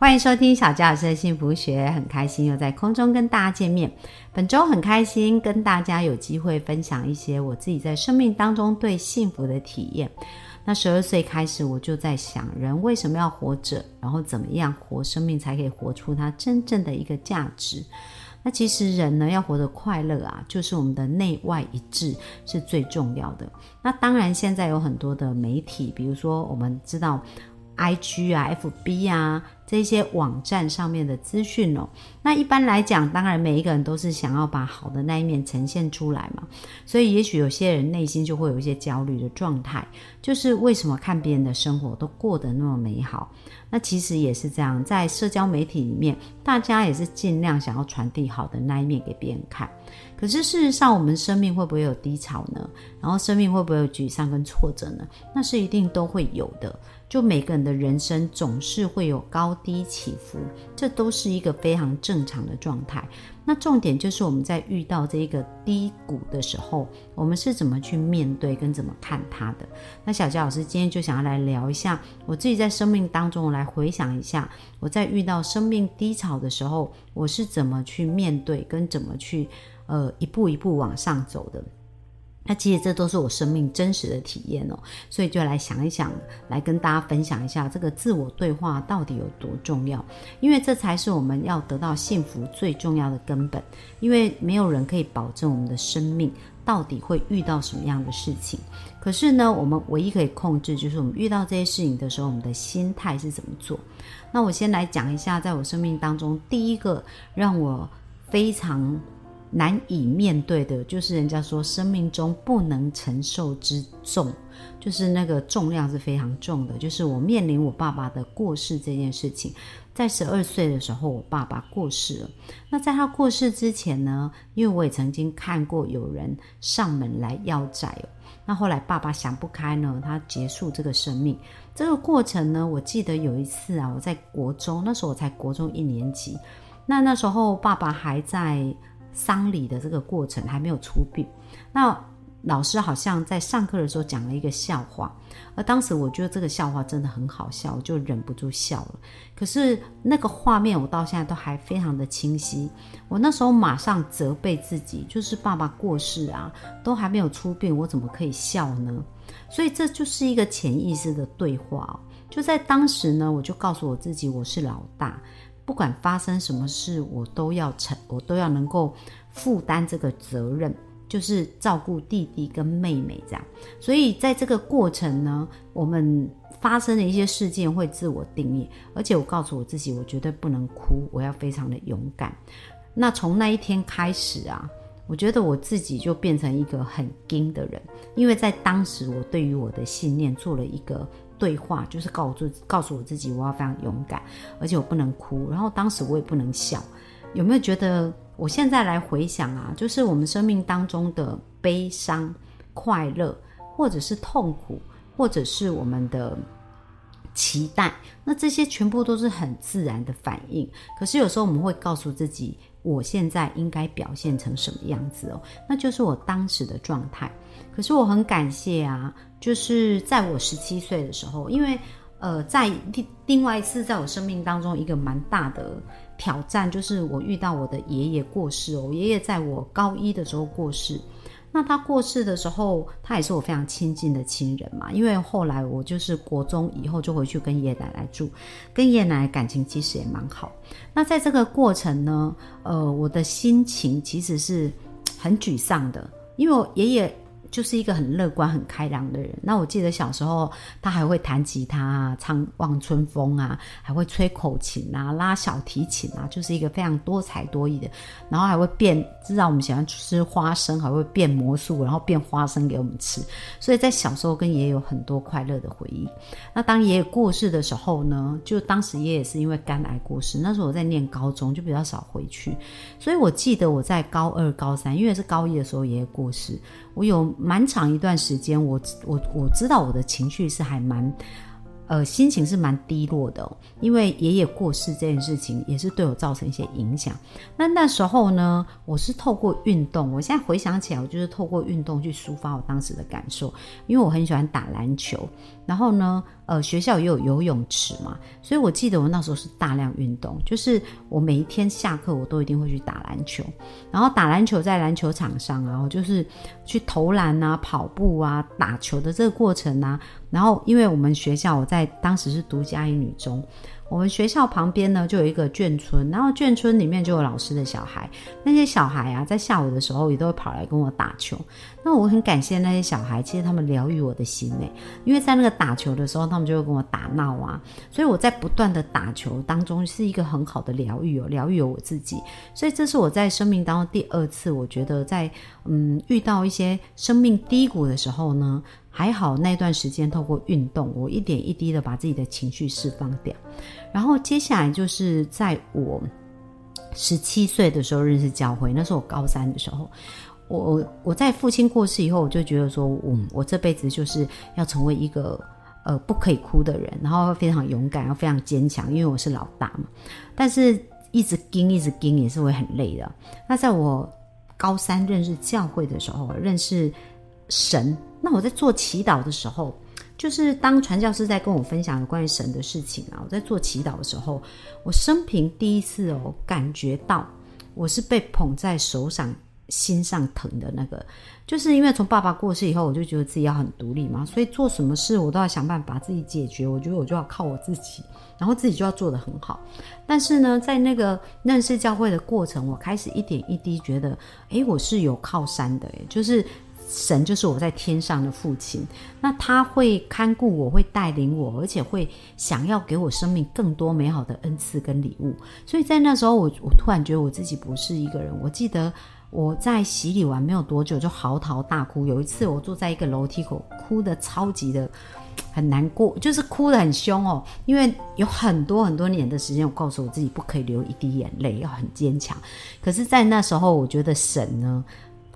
欢迎收听小佳老师的幸福学，很开心又在空中跟大家见面。本周很开心跟大家有机会分享一些我自己在生命当中对幸福的体验。那十二岁开始，我就在想，人为什么要活着，然后怎么样活生命才可以活出它真正的一个价值？那其实人呢，要活得快乐啊，就是我们的内外一致是最重要的。那当然，现在有很多的媒体，比如说我们知道。I G 啊，F B 啊，这些网站上面的资讯哦，那一般来讲，当然每一个人都是想要把好的那一面呈现出来嘛，所以也许有些人内心就会有一些焦虑的状态，就是为什么看别人的生活都过得那么美好？那其实也是这样，在社交媒体里面，大家也是尽量想要传递好的那一面给别人看。可是事实上，我们生命会不会有低潮呢？然后生命会不会有沮丧跟挫折呢？那是一定都会有的。就每个人的人生总是会有高低起伏，这都是一个非常正常的状态。那重点就是我们在遇到这一个低谷的时候，我们是怎么去面对跟怎么看它的？那小佳老师今天就想要来聊一下，我自己在生命当中来回想一下，我在遇到生命低潮的时候，我是怎么去面对跟怎么去呃一步一步往上走的。那其实这都是我生命真实的体验哦，所以就来想一想，来跟大家分享一下这个自我对话到底有多重要，因为这才是我们要得到幸福最重要的根本。因为没有人可以保证我们的生命到底会遇到什么样的事情，可是呢，我们唯一可以控制就是我们遇到这些事情的时候，我们的心态是怎么做。那我先来讲一下，在我生命当中第一个让我非常。难以面对的，就是人家说生命中不能承受之重，就是那个重量是非常重的。就是我面临我爸爸的过世这件事情，在十二岁的时候，我爸爸过世了。那在他过世之前呢，因为我也曾经看过有人上门来要债哦。那后来爸爸想不开呢，他结束这个生命。这个过程呢，我记得有一次啊，我在国中，那时候我才国中一年级，那那时候爸爸还在。丧礼的这个过程还没有出殡，那老师好像在上课的时候讲了一个笑话，而当时我觉得这个笑话真的很好笑，我就忍不住笑了。可是那个画面我到现在都还非常的清晰。我那时候马上责备自己，就是爸爸过世啊，都还没有出殡，我怎么可以笑呢？所以这就是一个潜意识的对话哦。就在当时呢，我就告诉我自己，我是老大。不管发生什么事，我都要承，我都要能够负担这个责任，就是照顾弟弟跟妹妹这样。所以在这个过程呢，我们发生的一些事件会自我定义，而且我告诉我自己，我绝对不能哭，我要非常的勇敢。那从那一天开始啊，我觉得我自己就变成一个很硬的人，因为在当时我对于我的信念做了一个。对话就是告诉告诉我自己，我要非常勇敢，而且我不能哭。然后当时我也不能笑。有没有觉得我现在来回想啊，就是我们生命当中的悲伤、快乐，或者是痛苦，或者是我们的期待，那这些全部都是很自然的反应。可是有时候我们会告诉自己，我现在应该表现成什么样子哦？那就是我当时的状态。可是我很感谢啊。就是在我十七岁的时候，因为呃，在另另外一次在我生命当中一个蛮大的挑战，就是我遇到我的爷爷过世哦。爷爷在我高一的时候过世，那他过世的时候，他也是我非常亲近的亲人嘛。因为后来我就是国中以后就回去跟爷爷奶奶住，跟爷爷奶奶感情其实也蛮好。那在这个过程呢，呃，我的心情其实是很沮丧的，因为我爷爷。就是一个很乐观、很开朗的人。那我记得小时候，他还会弹吉他啊，唱《望春风》啊，还会吹口琴啊，拉小提琴啊，就是一个非常多才多艺的。然后还会变，知道我们喜欢吃花生，还会变魔术，然后变花生给我们吃。所以在小时候跟爷爷有很多快乐的回忆。那当爷爷过世的时候呢，就当时爷爷是因为肝癌过世。那时候我在念高中，就比较少回去。所以我记得我在高二、高三，因为是高一的时候爷爷过世，我有。蛮长一段时间，我我我知道我的情绪是还蛮。呃，心情是蛮低落的，因为爷爷过世这件事情也是对我造成一些影响。那那时候呢，我是透过运动，我现在回想起来，我就是透过运动去抒发我当时的感受，因为我很喜欢打篮球，然后呢。呃，学校也有游泳池嘛，所以我记得我那时候是大量运动，就是我每一天下课我都一定会去打篮球，然后打篮球在篮球场上啊，我就是去投篮啊、跑步啊、打球的这个过程啊，然后因为我们学校我在当时是独家一女中。我们学校旁边呢，就有一个眷村，然后眷村里面就有老师的小孩，那些小孩啊，在下午的时候也都会跑来跟我打球。那我很感谢那些小孩，其实他们疗愈我的心诶，因为在那个打球的时候，他们就会跟我打闹啊，所以我在不断的打球当中是一个很好的疗愈哦，疗愈我自己。所以这是我在生命当中第二次，我觉得在嗯遇到一些生命低谷的时候呢。还好那段时间透过运动，我一点一滴的把自己的情绪释放掉。然后接下来就是在我十七岁的时候认识教会，那是我高三的时候。我我在父亲过世以后，我就觉得说，嗯，我这辈子就是要成为一个呃不可以哭的人，然后非常勇敢，要非常坚强，因为我是老大嘛。但是一直盯，一直盯也是会很累的。那在我高三认识教会的时候，认识神。那我在做祈祷的时候，就是当传教士在跟我分享有关于神的事情啊，我在做祈祷的时候，我生平第一次哦，感觉到我是被捧在手上、心上疼的那个，就是因为从爸爸过世以后，我就觉得自己要很独立嘛，所以做什么事我都要想办法自己解决，我觉得我就要靠我自己，然后自己就要做得很好。但是呢，在那个认识教会的过程，我开始一点一滴觉得，诶，我是有靠山的，诶，就是。神就是我在天上的父亲，那他会看顾我，会带领我，而且会想要给我生命更多美好的恩赐跟礼物。所以在那时候，我我突然觉得我自己不是一个人。我记得我在洗礼完没有多久就嚎啕大哭。有一次我坐在一个楼梯口，哭的超级的很难过，就是哭的很凶哦。因为有很多很多年的时间，我告诉我自己不可以流一滴眼泪，要很坚强。可是，在那时候，我觉得神呢。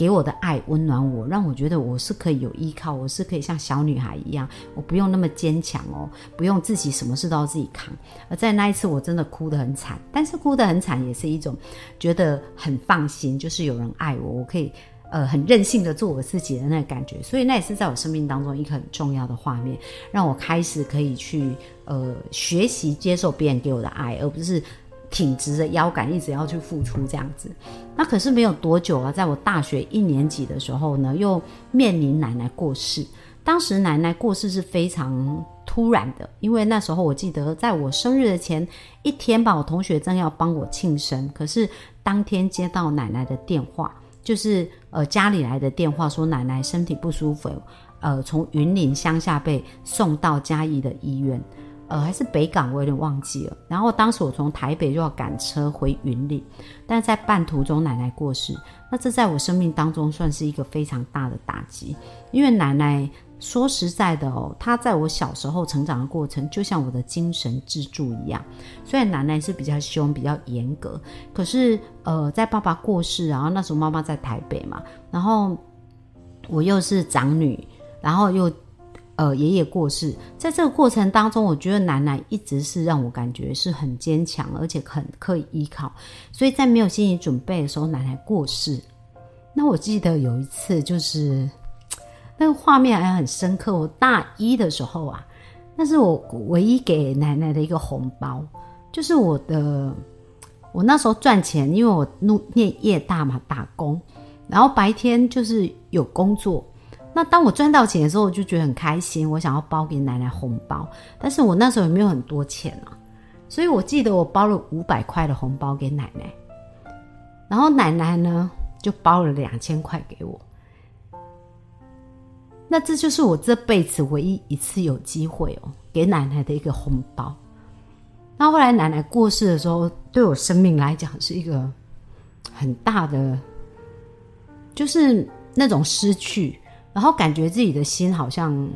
给我的爱温暖我，让我觉得我是可以有依靠，我是可以像小女孩一样，我不用那么坚强哦，不用自己什么事都要自己扛。而在那一次，我真的哭得很惨，但是哭得很惨也是一种觉得很放心，就是有人爱我，我可以呃很任性的做我自己的那个感觉。所以那也是在我生命当中一个很重要的画面，让我开始可以去呃学习接受别人给我的爱，而不是。挺直的腰杆，一直要去付出这样子。那可是没有多久啊，在我大学一年级的时候呢，又面临奶奶过世。当时奶奶过世是非常突然的，因为那时候我记得在我生日的前一天吧，我同学正要帮我庆生，可是当天接到奶奶的电话，就是呃家里来的电话，说奶奶身体不舒服，呃从云林乡下被送到嘉义的医院。呃，还是北港，我有点忘记了。然后当时我从台北就要赶车回云林，但是在半途中奶奶过世，那这在我生命当中算是一个非常大的打击。因为奶奶说实在的哦，她在我小时候成长的过程，就像我的精神支柱一样。虽然奶奶是比较凶、比较严格，可是呃，在爸爸过世，然后那时候妈妈在台北嘛，然后我又是长女，然后又。呃，爷爷过世，在这个过程当中，我觉得奶奶一直是让我感觉是很坚强，而且很可以依靠。所以在没有心理准备的时候，奶奶过世，那我记得有一次，就是那个画面还很深刻。我大一的时候啊，那是我唯一给奶奶的一个红包，就是我的，我那时候赚钱，因为我念夜大嘛，打工，然后白天就是有工作。那当我赚到钱的时候，我就觉得很开心。我想要包给奶奶红包，但是我那时候也没有很多钱啊，所以我记得我包了五百块的红包给奶奶，然后奶奶呢就包了两千块给我。那这就是我这辈子唯一一次有机会哦，给奶奶的一个红包。那后来奶奶过世的时候，对我生命来讲是一个很大的，就是那种失去。然后感觉自己的心好像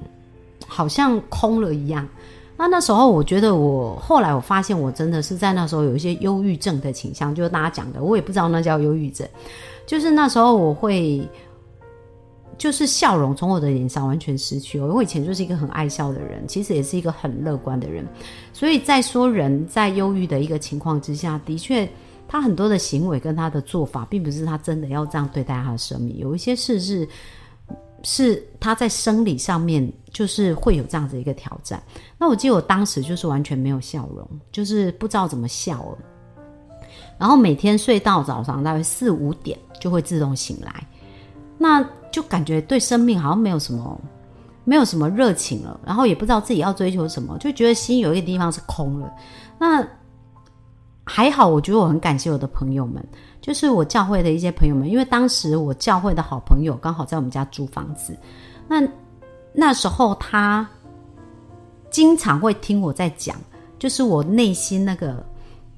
好像空了一样。那那时候我觉得我后来我发现我真的是在那时候有一些忧郁症的倾向，就是大家讲的，我也不知道那叫忧郁症。就是那时候我会就是笑容从我的脸上完全失去。我以前就是一个很爱笑的人，其实也是一个很乐观的人。所以在说人在忧郁的一个情况之下，的确他很多的行为跟他的做法，并不是他真的要这样对待他的生命。有一些事是是他在生理上面就是会有这样子一个挑战。那我记得我当时就是完全没有笑容，就是不知道怎么笑了。然后每天睡到早上大概四五点就会自动醒来，那就感觉对生命好像没有什么，没有什么热情了，然后也不知道自己要追求什么，就觉得心有一个地方是空了。那还好，我觉得我很感谢我的朋友们，就是我教会的一些朋友们，因为当时我教会的好朋友刚好在我们家租房子，那那时候他经常会听我在讲，就是我内心那个。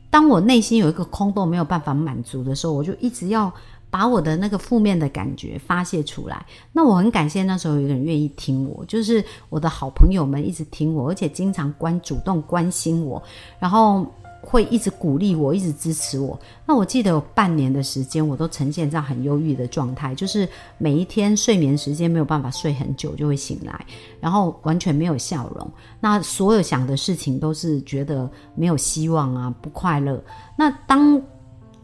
当我内心有一个空洞没有办法满足的时候，我就一直要把我的那个负面的感觉发泄出来。那我很感谢那时候有一个人愿意听我，就是我的好朋友们一直听我，而且经常关主动关心我，然后。会一直鼓励我，一直支持我。那我记得有半年的时间，我都呈现在很忧郁的状态，就是每一天睡眠时间没有办法睡很久，就会醒来，然后完全没有笑容。那所有想的事情都是觉得没有希望啊，不快乐。那当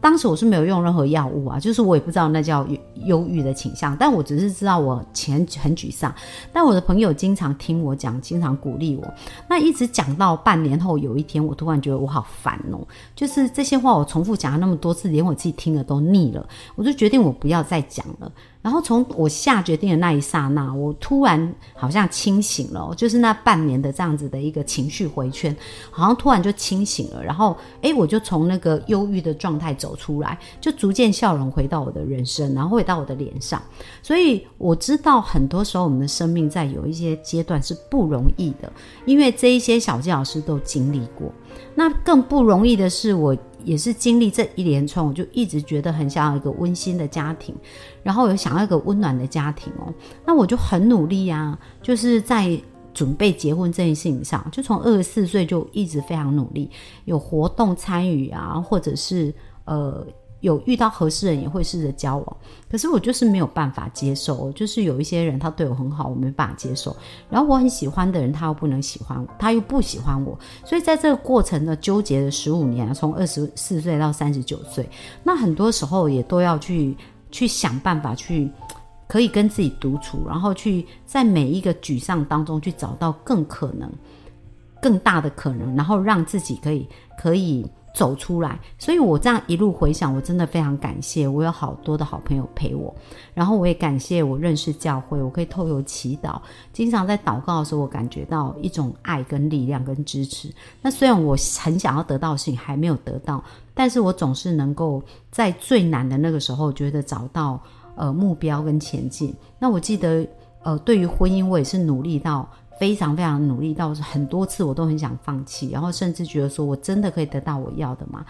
当时我是没有用任何药物啊，就是我也不知道那叫忧郁的倾向，但我只是知道我前很沮丧。但我的朋友经常听我讲，经常鼓励我。那一直讲到半年后，有一天我突然觉得我好烦哦，就是这些话我重复讲了那么多次，连我自己听了都腻了，我就决定我不要再讲了。然后从我下决定的那一刹那，我突然好像清醒了，就是那半年的这样子的一个情绪回圈，好像突然就清醒了。然后，诶，我就从那个忧郁的状态走出来，就逐渐笑容回到我的人生，然后回到我的脸上。所以我知道，很多时候我们的生命在有一些阶段是不容易的，因为这一些小纪老师都经历过。那更不容易的是我。也是经历这一连串，我就一直觉得很想要一个温馨的家庭，然后有想要一个温暖的家庭哦。那我就很努力呀，就是在准备结婚这件事情上，就从二十四岁就一直非常努力，有活动参与啊，或者是呃。有遇到合适人也会试着交往，可是我就是没有办法接受，就是有一些人他对我很好，我没办法接受。然后我很喜欢的人，他又不能喜欢我，他又不喜欢我，所以在这个过程呢，纠结了十五年，从二十四岁到三十九岁，那很多时候也都要去去想办法去可以跟自己独处，然后去在每一个沮丧当中去找到更可能、更大的可能，然后让自己可以可以。走出来，所以我这样一路回想，我真的非常感谢，我有好多的好朋友陪我，然后我也感谢我认识教会，我可以透过祈祷，经常在祷告的时候，我感觉到一种爱跟力量跟支持。那虽然我很想要得到的事情还没有得到，但是我总是能够在最难的那个时候，觉得找到呃目标跟前进。那我记得呃，对于婚姻，我也是努力到。非常非常努力到很多次，我都很想放弃，然后甚至觉得说我真的可以得到我要的吗？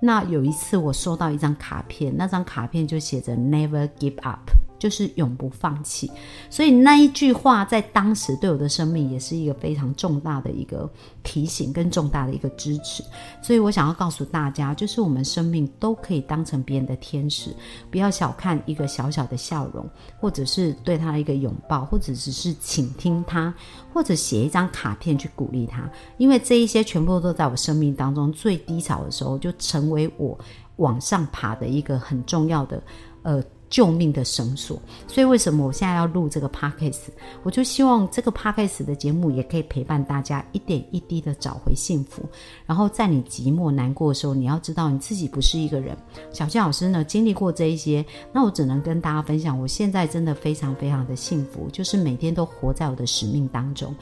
那有一次我收到一张卡片，那张卡片就写着 “Never give up”。就是永不放弃，所以那一句话在当时对我的生命也是一个非常重大的一个提醒跟重大的一个支持。所以我想要告诉大家，就是我们生命都可以当成别人的天使，不要小看一个小小的笑容，或者是对他的一个拥抱，或者只是倾听他，或者写一张卡片去鼓励他。因为这一些全部都在我生命当中最低潮的时候，就成为我往上爬的一个很重要的呃。救命的绳索，所以为什么我现在要录这个 podcast？我就希望这个 podcast 的节目也可以陪伴大家一点一滴的找回幸福。然后在你寂寞难过的时候，你要知道你自己不是一个人。小谢老师呢，经历过这一些，那我只能跟大家分享，我现在真的非常非常的幸福，就是每天都活在我的使命当中。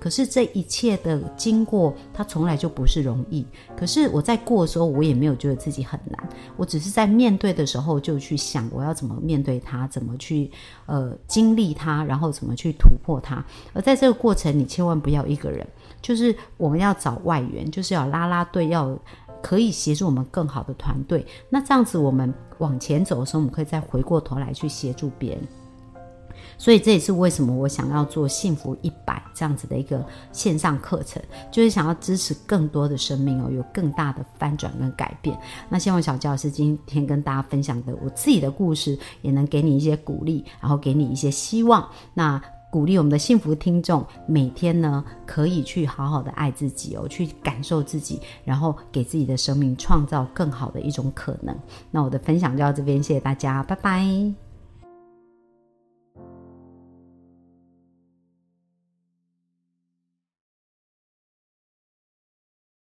可是这一切的经过，它从来就不是容易。可是我在过的时候，我也没有觉得自己很难。我只是在面对的时候，就去想我要怎么面对它，怎么去呃经历它，然后怎么去突破它。而在这个过程，你千万不要一个人，就是我们要找外援，就是要拉拉队，要可以协助我们更好的团队。那这样子，我们往前走的时候，我们可以再回过头来去协助别人。所以这也是为什么我想要做幸福一百这样子的一个线上课程，就是想要支持更多的生命哦，有更大的翻转跟改变。那希望小教师今天跟大家分享的我自己的故事，也能给你一些鼓励，然后给你一些希望。那鼓励我们的幸福听众，每天呢可以去好好的爱自己哦，去感受自己，然后给自己的生命创造更好的一种可能。那我的分享就到这边，谢谢大家，拜拜。